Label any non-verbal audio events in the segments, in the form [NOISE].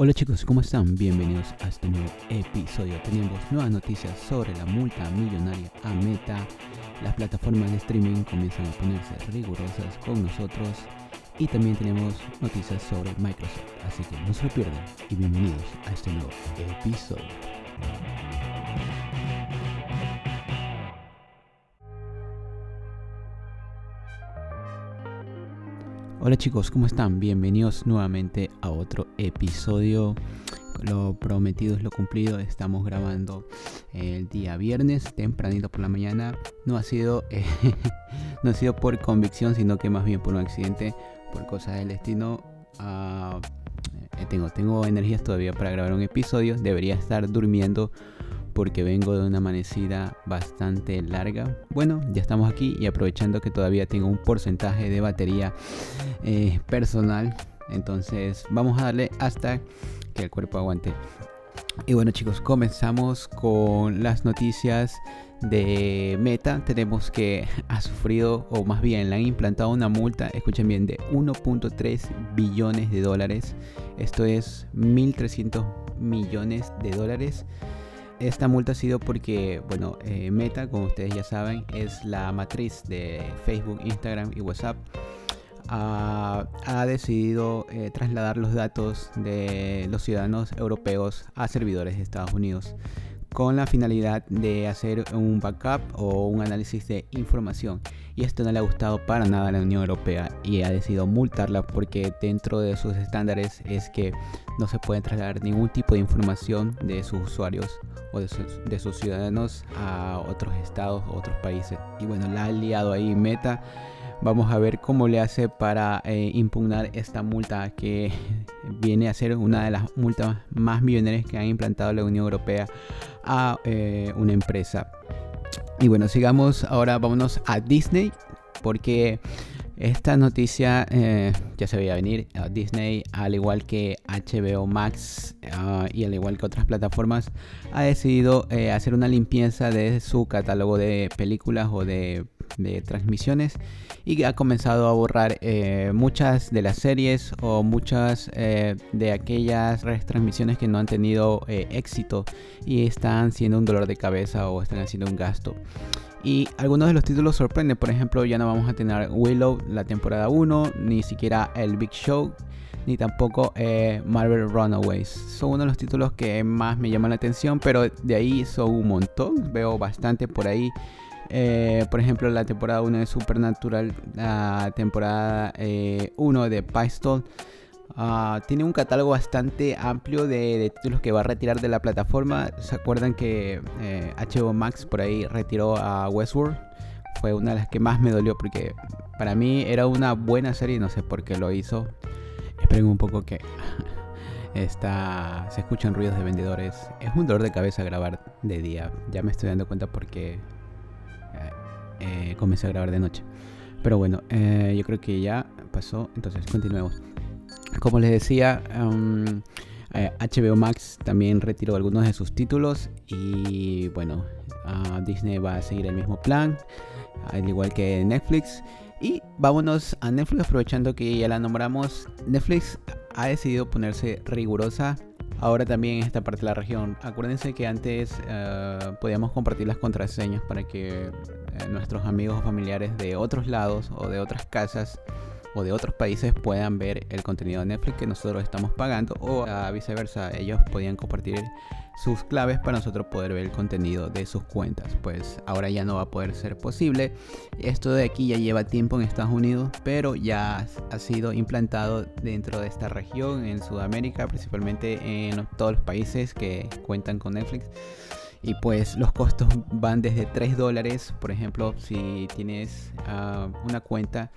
Hola chicos, ¿cómo están? Bienvenidos a este nuevo episodio. Tenemos nuevas noticias sobre la multa millonaria a Meta. Las plataformas de streaming comienzan a ponerse rigurosas con nosotros. Y también tenemos noticias sobre Microsoft. Así que no se lo pierdan y bienvenidos a este nuevo episodio. Hola chicos, ¿cómo están? Bienvenidos nuevamente a otro episodio. Lo prometido es lo cumplido. Estamos grabando el día viernes, tempranito por la mañana. No ha sido, [LAUGHS] eh, no ha sido por convicción, sino que más bien por un accidente, por cosas del destino. Ah, eh, tengo, tengo energías todavía para grabar un episodio. Debería estar durmiendo porque vengo de una amanecida bastante larga. Bueno, ya estamos aquí y aprovechando que todavía tengo un porcentaje de batería eh, personal. Entonces vamos a darle hasta que el cuerpo aguante. Y bueno chicos, comenzamos con las noticias de Meta. Tenemos que [LAUGHS] ha sufrido, o más bien le han implantado una multa, escuchen bien, de 1.3 billones de dólares. Esto es 1.300 millones de dólares esta multa ha sido porque, bueno, eh, Meta, como ustedes ya saben, es la matriz de Facebook, Instagram y WhatsApp. ha decidido eh, trasladar los datos de los ciudadanos europeos a servidores de Estados Unidos con la finalidad de hacer un backup o un análisis de información. Y esto no le ha gustado para nada a la Unión Europea y ha decidido multarla porque dentro de sus estándares es que no se puede trasladar ningún tipo de información de sus usuarios o de sus, ciudadanos a otros estados o otros países. Y bueno, la ha liado ahí Meta. Vamos a ver cómo le hace para eh, impugnar esta multa que [LAUGHS] viene a ser una de las multas más millonarias que ha implantado la Unión Europea a eh, una empresa. Y bueno, sigamos ahora, vámonos a Disney, porque esta noticia eh, ya se veía venir. Disney, al igual que HBO Max ah, y al igual que otras plataformas, ha decidido hacer una limpieza de su catálogo de películas o de, transmisiones y ha comenzado a borrar eh, muchas de las series o muchas de aquellas retransmisiones que no han tenido éxito y están siendo un dolor de cabeza o están haciendo un gasto. Y algunos de los títulos sorprenden, por ejemplo, ya no vamos a tener Willow la temporada 1, ni siquiera el Big Show, ni tampoco eh, Marvel Runaways. Son uno de los títulos que más me llaman la atención, pero de ahí son un montón, veo bastante por ahí. Eh, por ejemplo, la temporada 1 de Supernatural, la temporada 1 eh, de Pistol. Ah, tiene un catálogo bastante amplio de, títulos que va a retirar de la plataforma. ¿Se acuerdan que HBO eh, Max por ahí retiró a Westworld? Fue una de las que más me dolió porque para mí era una buena serie y no sé por qué lo hizo. Esperen un poco que [LAUGHS] está, se escuchan ruidos de vendedores. Es un dolor de cabeza grabar de día. Ya me estoy dando cuenta porque eh, eh, comencé a grabar de noche. Pero bueno, yo creo que ya pasó. Entonces continuemos. Como les decía, HBO um, eh, Max también retiró algunos de sus títulos y bueno, Disney va a seguir el mismo plan, al igual que Netflix. Y vámonos a Netflix, aprovechando que ya la nombramos. Netflix ha decidido ponerse rigurosa ahora también en esta parte de la región. Acuérdense que antes eh, podíamos compartir las contraseñas para que eh, nuestros amigos o familiares de otros lados o de otras casas o de otros países puedan ver el contenido de Netflix que nosotros estamos pagando o viceversa, ellos podían compartir sus claves para nosotros poder ver el contenido de sus cuentas. Pues ahora ya no va a poder ser posible. Esto de aquí ya lleva tiempo en Estados Unidos, pero ya ha sido implantado dentro de esta región, en Sudamérica, principalmente en todos los países que cuentan con Netflix. Y pues los costos van desde 3 dólares, por ejemplo, si tienes ah, una cuenta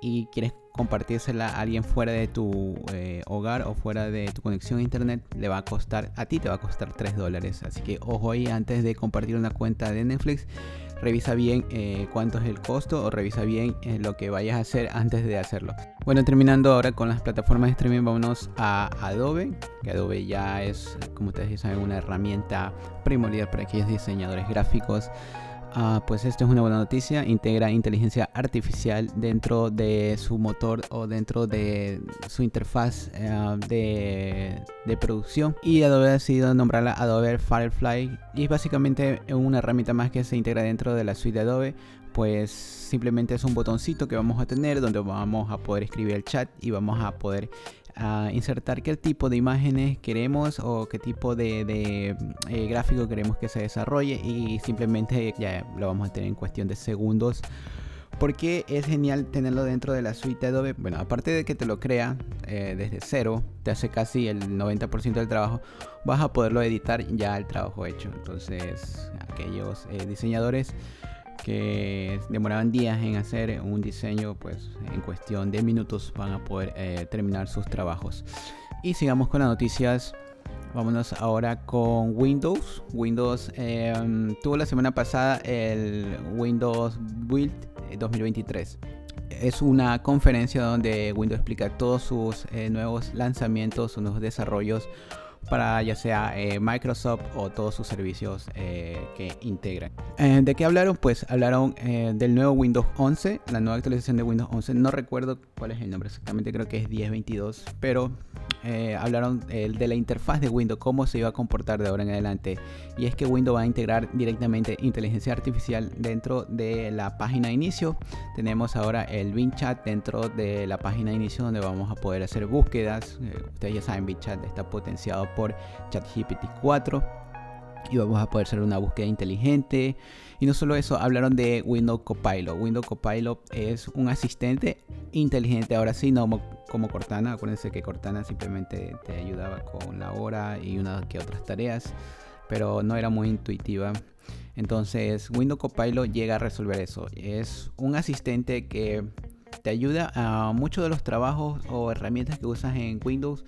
y quieres compartírsela a alguien fuera de tu eh, hogar o fuera de tu conexión a internet, le va a costar, a ti te va a costar 3 dólares. Así que ojo ahí, antes de compartir una cuenta de Netflix, revisa bien eh, cuánto es el costo o revisa bien eh, lo que vayas a hacer antes de hacerlo. Bueno, terminando ahora con las plataformas de streaming, vámonos a Adobe, que Adobe ya es, como ustedes saben, una herramienta primordial para aquellos diseñadores gráficos Ah, pues esto es una buena noticia. Integra inteligencia artificial dentro de su motor o dentro de su interfaz eh, de, de, producción. Y Adobe ha decidido nombrarla Adobe Firefly. Y es básicamente una herramienta más que se integra dentro de la suite de Adobe. Pues simplemente es un botoncito que vamos a tener donde vamos a poder escribir el chat y vamos a poder a insertar qué tipo de imágenes queremos o qué tipo de, eh, gráfico queremos que se desarrolle y simplemente ya lo vamos a tener en cuestión de segundos porque es genial tenerlo dentro de la suite de Adobe. Bueno, aparte de que te lo crea eh, desde cero, te hace casi el 90% del trabajo, vas a poderlo editar ya el trabajo hecho. Entonces, aquellos eh, diseñadores que demoraban días en hacer un diseño, pues en cuestión de minutos van a poder eh, terminar sus trabajos. Y sigamos con las noticias. Vámonos ahora con Windows. Windows em, tuvo la semana pasada el Windows Build 2023. Es una conferencia donde Windows explica todos sus eh, nuevos lanzamientos, sus nuevos desarrollos para ya sea eh, Microsoft o todos sus servicios eh, que integran. Eh, ¿De qué hablaron? Pues hablaron del nuevo Windows 11, la nueva actualización de Windows 11. No recuerdo cuál es el nombre exactamente, creo que es 1022, pero hablaron de la interfaz de Windows, cómo se iba a comportar de ahora en adelante. Y es que Windows va a integrar directamente inteligencia artificial dentro de la página de inicio. Tenemos ahora el Bing Chat dentro de la página de inicio donde vamos a poder hacer búsquedas. ustedes ya saben, Bing Chat está potenciado por ChatGPT 4 y vamos a poder hacer una búsqueda inteligente. Y no solo eso, hablaron de Windows Copilot. Windows Copilot es un asistente inteligente, ahora sí, no como Cortana. Acuérdense que Cortana simplemente te ayudaba con la hora y unas que otras tareas, pero no era muy intuitiva. Entonces, Windows Copilot llega a resolver eso. Es un asistente que te ayuda a muchos de los trabajos o herramientas que usas en Windows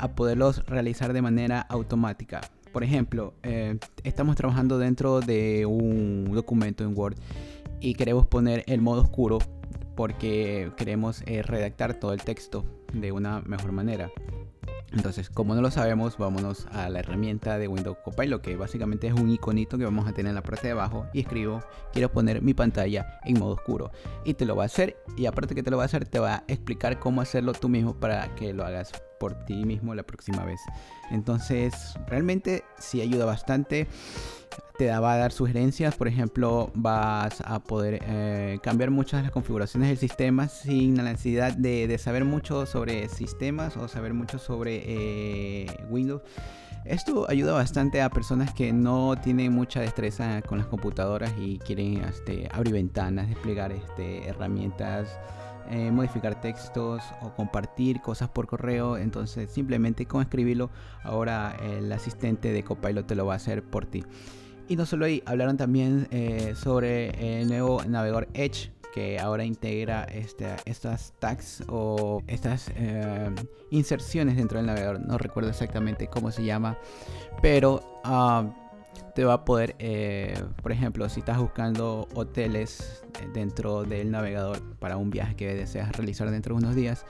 a poderlos realizar de manera automática. Por ejemplo, eh, estamos trabajando dentro de un documento en Word y queremos poner el modo oscuro porque queremos eh, redactar todo el texto de una mejor manera. Entonces, como no lo sabemos, vámonos a la herramienta de Windows Copilot, que básicamente es un iconito que vamos a tener en la parte de abajo y escribo, quiero poner mi pantalla en modo oscuro. Y te lo va a hacer y aparte que te lo va a hacer, te va a explicar cómo hacerlo tú mismo para que lo hagas por ti mismo la próxima vez. Entonces, realmente sí ayuda bastante. Te va a dar sugerencias, por ejemplo, vas a poder eh, cambiar muchas de las configuraciones del sistema sin la necesidad de, saber mucho sobre sistemas o saber mucho sobre eh, Windows. Esto ayuda bastante a personas que no tienen mucha destreza con las computadoras y quieren este, abrir ventanas, desplegar este, herramientas eh, modificar textos o compartir cosas por correo. Entonces simplemente con escribirlo, ahora el asistente de Copilot te lo va a hacer por ti. Y no solo ahí, hablaron también eh, sobre el nuevo navegador Edge que ahora integra este, estas tags o estas eh, inserciones dentro del navegador. No recuerdo exactamente cómo se llama, pero ah, te va a poder, eh, por ejemplo, si estás buscando hoteles dentro del navegador para un viaje que deseas realizar dentro de unos días,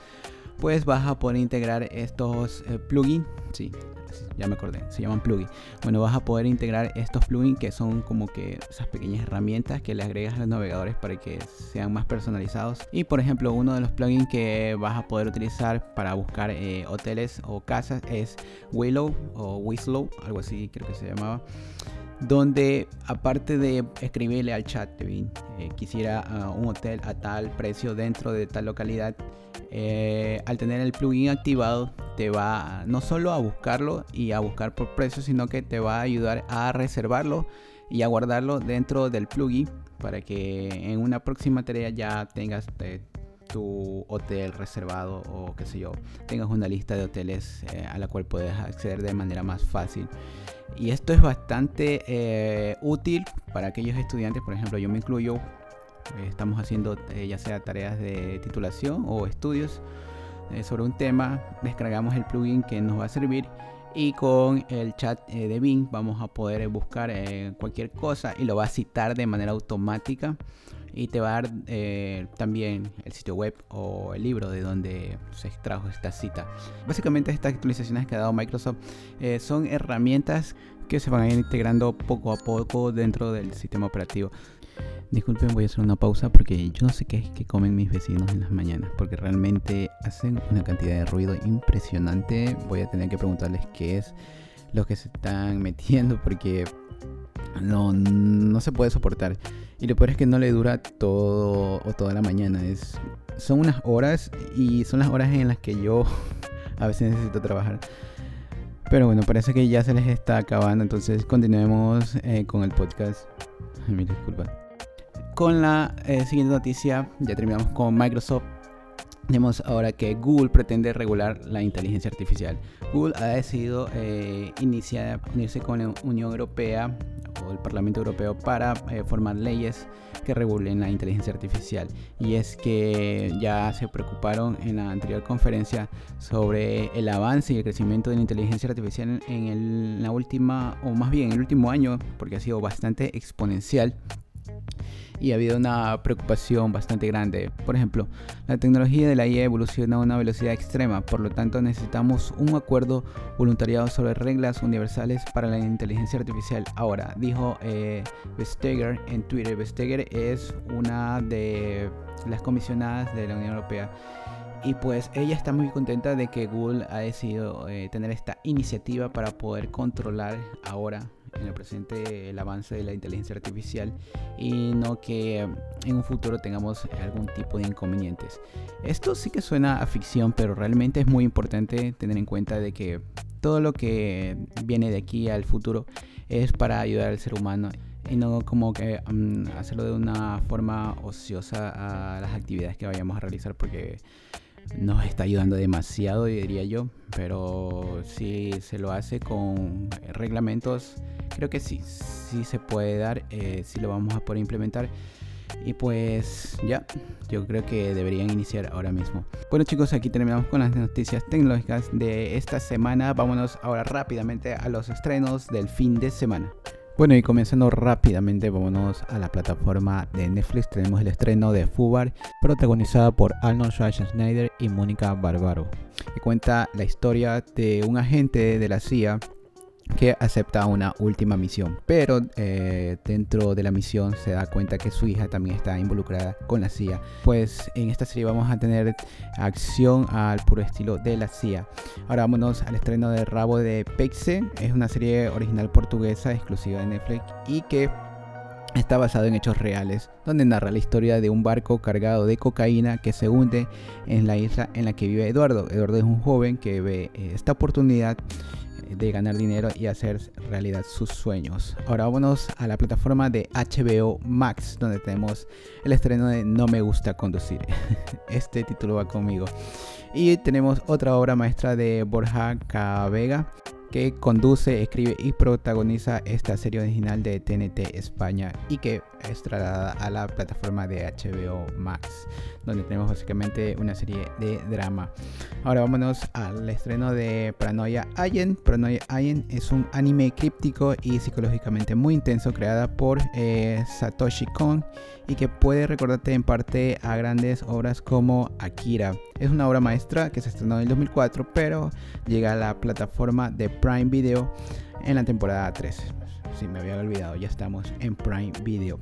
pues vas a poder integrar estos eh, plugins, sí, ya me acordé, se llaman plugins. Bueno, vas a poder integrar estos plugins que son como que esas pequeñas herramientas que le agregas a los navegadores para que sean más personalizados. Y por ejemplo, uno de los plugins que vas a poder utilizar para buscar eh, hoteles o casas es Willow o Wislow, algo así creo que se llamaba donde aparte de escribirle al chat, eh, quisiera uh, un hotel a tal precio dentro de tal localidad, eh, al tener el plugin activado te va no solo a buscarlo y a buscar por precio, sino que te va a ayudar a reservarlo y a guardarlo dentro del plugin para que en una próxima tarea ya tengas eh, tu hotel reservado o qué sé yo, tengas una lista de hoteles eh, a la cual puedes acceder de manera más fácil. Y esto es bastante eh, útil para aquellos estudiantes, por ejemplo, yo me incluyo, eh, estamos haciendo ya sea tareas de titulación o estudios sobre un tema, descargamos el plugin que nos va a servir y con el chat eh, de Bing vamos a poder buscar eh, cualquier cosa y lo va a citar de manera automática y te va a dar eh, también el sitio web o el libro de donde se extrajo esta cita. Básicamente estas actualizaciones que ha dado Microsoft son herramientas que se van a ir integrando poco a poco dentro del sistema operativo. Disculpen, voy a hacer una pausa porque yo no sé qué es que comen mis vecinos en las mañanas, porque realmente hacen una cantidad de ruido impresionante. Voy a tener que preguntarles qué es lo que se están [LAUGHS] metiendo porque no, no se puede soportar. Y lo peor es que no le dura todo o toda la mañana. Es, son unas horas y son las horas en las que yo [LAUGHS] a veces necesito trabajar. Pero bueno, parece que ya se les está acabando. Entonces continuemos eh, con el podcast. Mil disculpas con la eh, siguiente noticia, ya terminamos con Microsoft. Tenemos ahora que Google pretende regular la inteligencia artificial. Google ha decidido eh, iniciar, unirse con la Unión Europea o el Parlamento Europeo para eh, formar leyes que regulen la inteligencia artificial. Y es que ya se preocuparon en la anterior conferencia sobre el avance y el crecimiento de la inteligencia artificial en la última, o más bien en el último año, porque ha sido bastante exponencial y ha habido una preocupación bastante grande. Por ejemplo, la tecnología de la IA evoluciona a una velocidad extrema, por lo tanto necesitamos un acuerdo voluntariado sobre reglas universales para la inteligencia artificial. Ahora, dijo eh, Vestager en Twitter, Vestager es una de las comisionadas de la Unión Europea. Y pues ella está muy contenta de que Google ha decidido eh, tener esta iniciativa para poder controlar ahora en el presente el avance de la inteligencia artificial y no que en un futuro tengamos algún tipo de inconvenientes. Esto sí que suena a ficción, pero realmente es muy importante tener en cuenta de que todo lo que viene de aquí al futuro es para ayudar al ser humano y no como que mm, hacerlo de una forma ociosa a las actividades que vayamos a realizar porque nos está ayudando demasiado, diría yo, pero si se lo hace con reglamentos, creo que sí, sí se puede dar, eh, sí lo vamos a poder implementar. Y pues ya, yo creo que deberían iniciar ahora mismo. Bueno chicos, aquí terminamos con las noticias tecnológicas de esta semana. Vámonos ahora rápidamente a los estrenos del fin de semana. Bueno, y comenzando rápidamente, vámonos a la plataforma de Netflix. Tenemos el estreno de Fubar, protagonizada por Arnold Schwarzenegger y Mónica Barbaro, que cuenta la historia de un agente de la CIA que acepta una última misión, pero eh, dentro de la misión se da cuenta que su hija también está involucrada con la CIA. Pues en esta serie vamos a tener acción al puro estilo de la CIA. Ahora vámonos al estreno de Rabo de Peixe, es una serie original portuguesa exclusiva de Netflix y que está basado en hechos reales, donde narra la historia de un barco cargado de cocaína que se hunde en la isla en la que vive Eduardo. Eduardo es un joven que ve eh, esta oportunidad de ganar dinero y hacer realidad sus sueños. Ahora vámonos a la plataforma de HBO Max, donde tenemos el estreno de No me gusta conducir. [LAUGHS] Este título va conmigo. Y tenemos otra obra maestra de Borja Cabega que conduce, escribe y protagoniza esta serie original de TNT España y que es trasladada a la plataforma de HBO Max, donde tenemos básicamente una serie de drama. Ahora vámonos al estreno de Paranoia Ayen. Paranoia Ayen es un anime críptico y psicológicamente muy intenso creada por eh, Satoshi Kon y que puede recordarte en parte a grandes obras como Akira. Es una obra maestra que se estrenó en el 2004, pero llega a la plataforma de Prime Video en la temporada 3. Si me había olvidado, ya estamos en Prime Video.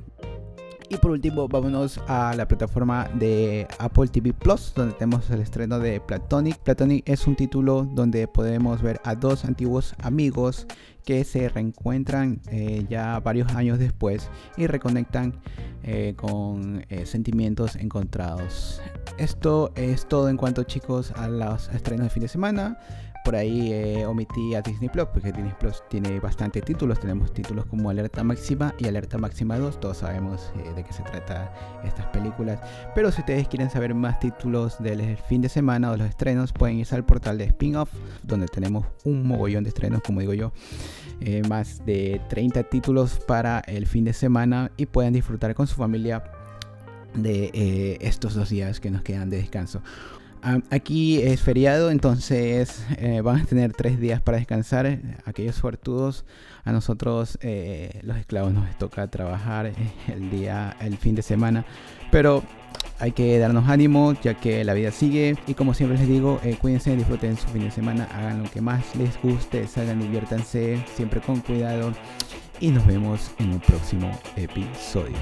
Y por último, vámonos a la plataforma de Apple TV Plus, donde tenemos el estreno de Platonic. Platonic es un título donde podemos ver a dos antiguos amigos que se reencuentran eh, ya varios años después y reconectan eh, con eh, sentimientos encontrados. Esto es todo en cuanto chicos a los estrenos de fin de semana por ahí eh, omití a Disney Plus, porque Disney Plus tiene bastantes títulos. Tenemos títulos como Alerta Máxima y Alerta Máxima 2. Todos sabemos eh, de qué se trata estas películas. Pero si ustedes quieren saber más títulos del fin de semana o los estrenos, pueden irse al portal de Spin-Off, donde tenemos un mogollón de estrenos, como digo yo. Eh, más de 30 títulos para el fin de semana y pueden disfrutar con su familia de estos dos días que nos quedan de descanso. Aquí es feriado, entonces eh, van a tener tres días para descansar. Aquellos suertudos, a nosotros eh, los esclavos nos toca trabajar el día, el fin de semana. Pero hay que darnos ánimo ya que la vida sigue y como siempre les digo, eh, cuídense, disfruten su fin de semana, hagan lo que más les guste, salgan, diviértanse, siempre con cuidado y nos vemos en un próximo episodio.